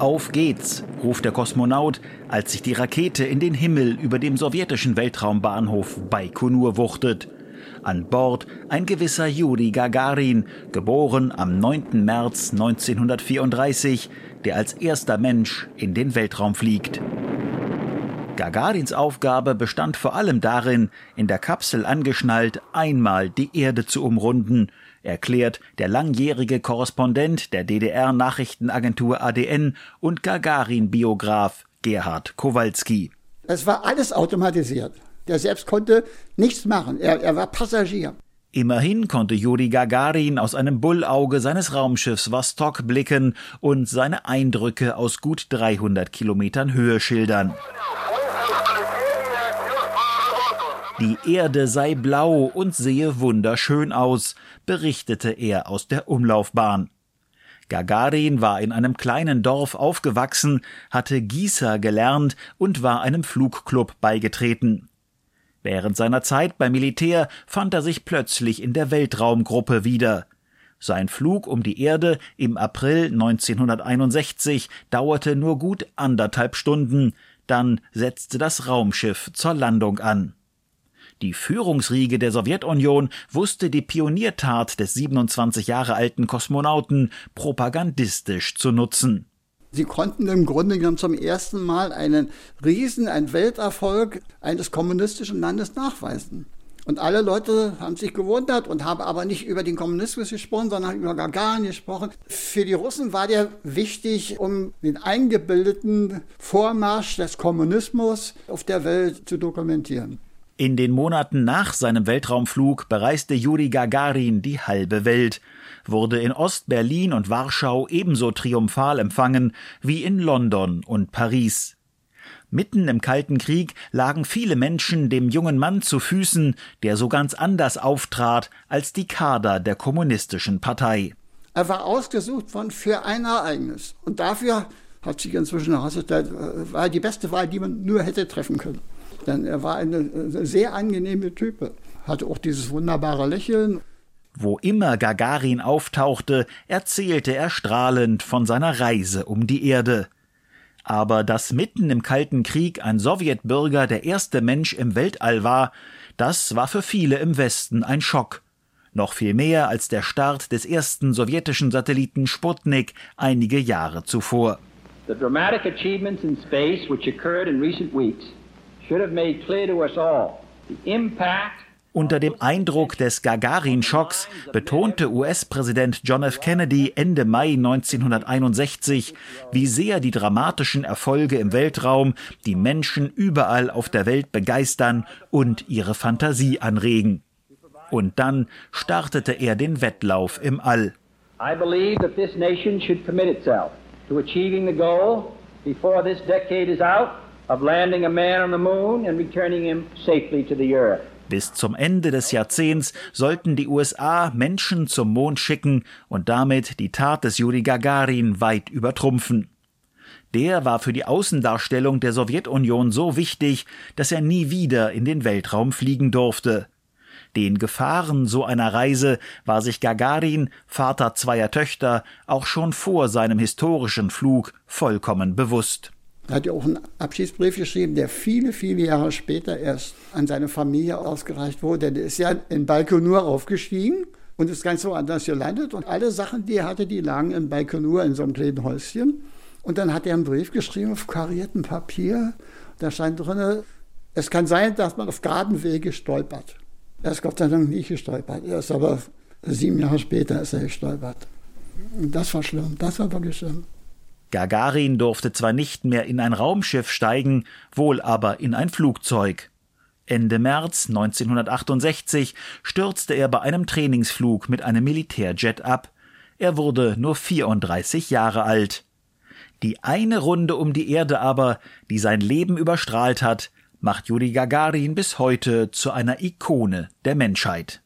Auf geht's, ruft der Kosmonaut, als sich die Rakete in den Himmel über dem sowjetischen Weltraumbahnhof Baikonur wuchtet. An Bord ein gewisser Juri Gagarin, geboren am 9. März 1934, der als erster Mensch in den Weltraum fliegt. Gagarins Aufgabe bestand vor allem darin, in der Kapsel angeschnallt einmal die Erde zu umrunden, erklärt der langjährige Korrespondent der DDR-Nachrichtenagentur ADN und Gagarin-Biograf Gerhard Kowalski. Es war alles automatisiert. Der selbst konnte nichts machen. Er, er war Passagier. Immerhin konnte Juri Gagarin aus einem Bullauge seines Raumschiffs Vostok blicken und seine Eindrücke aus gut 300 Kilometern Höhe schildern. Die Erde sei blau und sehe wunderschön aus, berichtete er aus der Umlaufbahn. Gagarin war in einem kleinen Dorf aufgewachsen, hatte Gießer gelernt und war einem Flugclub beigetreten. Während seiner Zeit beim Militär fand er sich plötzlich in der Weltraumgruppe wieder. Sein Flug um die Erde im April 1961 dauerte nur gut anderthalb Stunden, dann setzte das Raumschiff zur Landung an. Die Führungsriege der Sowjetunion wusste die Pioniertat des 27 Jahre alten Kosmonauten propagandistisch zu nutzen. Sie konnten im Grunde genommen zum ersten Mal einen Riesen, einen Welterfolg eines kommunistischen Landes nachweisen. Und alle Leute haben sich gewundert und haben aber nicht über den Kommunismus gesprochen, sondern über Gagarin gesprochen. Für die Russen war der wichtig, um den eingebildeten Vormarsch des Kommunismus auf der Welt zu dokumentieren. In den Monaten nach seinem Weltraumflug bereiste Juri Gagarin die halbe Welt, wurde in Ost-Berlin und Warschau ebenso triumphal empfangen wie in London und Paris. Mitten im Kalten Krieg lagen viele Menschen dem jungen Mann zu Füßen, der so ganz anders auftrat als die Kader der kommunistischen Partei. Er war ausgesucht worden für ein Ereignis. Und dafür hat sich inzwischen herausgestellt, äh, war die beste Wahl, die man nur hätte treffen können. Denn er war eine äh, sehr angenehme Type, hatte auch dieses wunderbare Lächeln. Wo immer Gagarin auftauchte, erzählte er strahlend von seiner Reise um die Erde. Aber dass mitten im Kalten Krieg ein Sowjetbürger der erste Mensch im Weltall war, das war für viele im Westen ein Schock. Noch viel mehr als der Start des ersten sowjetischen Satelliten Sputnik einige Jahre zuvor. The dramatic achievements in space which occurred in recent weeks unter dem Eindruck des Gagarin-Schocks betonte US-Präsident John F. Kennedy Ende Mai 1961, wie sehr die dramatischen Erfolge im Weltraum die Menschen überall auf der Welt begeistern und ihre Fantasie anregen. Und dann startete er den Wettlauf im All. I believe that this nation should commit itself to achieving the goal before this decade is out of landing a man on the moon and returning him safely to the earth. Bis zum Ende des Jahrzehnts sollten die USA Menschen zum Mond schicken und damit die Tat des Juri Gagarin weit übertrumpfen. Der war für die Außendarstellung der Sowjetunion so wichtig, dass er nie wieder in den Weltraum fliegen durfte. Den Gefahren so einer Reise war sich Gagarin, Vater zweier Töchter, auch schon vor seinem historischen Flug vollkommen bewusst. Er hat ja auch einen Abschiedsbrief geschrieben, der viele, viele Jahre später erst an seine Familie ausgereicht wurde. Der ist ja in Baikonur aufgestiegen und ist ganz woanders gelandet. Und alle Sachen, die er hatte, die lagen in Baikonur in so einem kleinen Häuschen. Und dann hat er einen Brief geschrieben auf kariertem Papier. Da stand drin, es kann sein, dass man auf geraden Wege stolpert. Er ist Gott sei Dank nicht gestolpert. Er ist aber sieben Jahre später ist er gestolpert. Und das war schlimm. Das war wirklich schlimm. Gagarin durfte zwar nicht mehr in ein Raumschiff steigen, wohl aber in ein Flugzeug. Ende März 1968 stürzte er bei einem Trainingsflug mit einem Militärjet ab. Er wurde nur 34 Jahre alt. Die eine Runde um die Erde aber, die sein Leben überstrahlt hat, macht Juri Gagarin bis heute zu einer Ikone der Menschheit.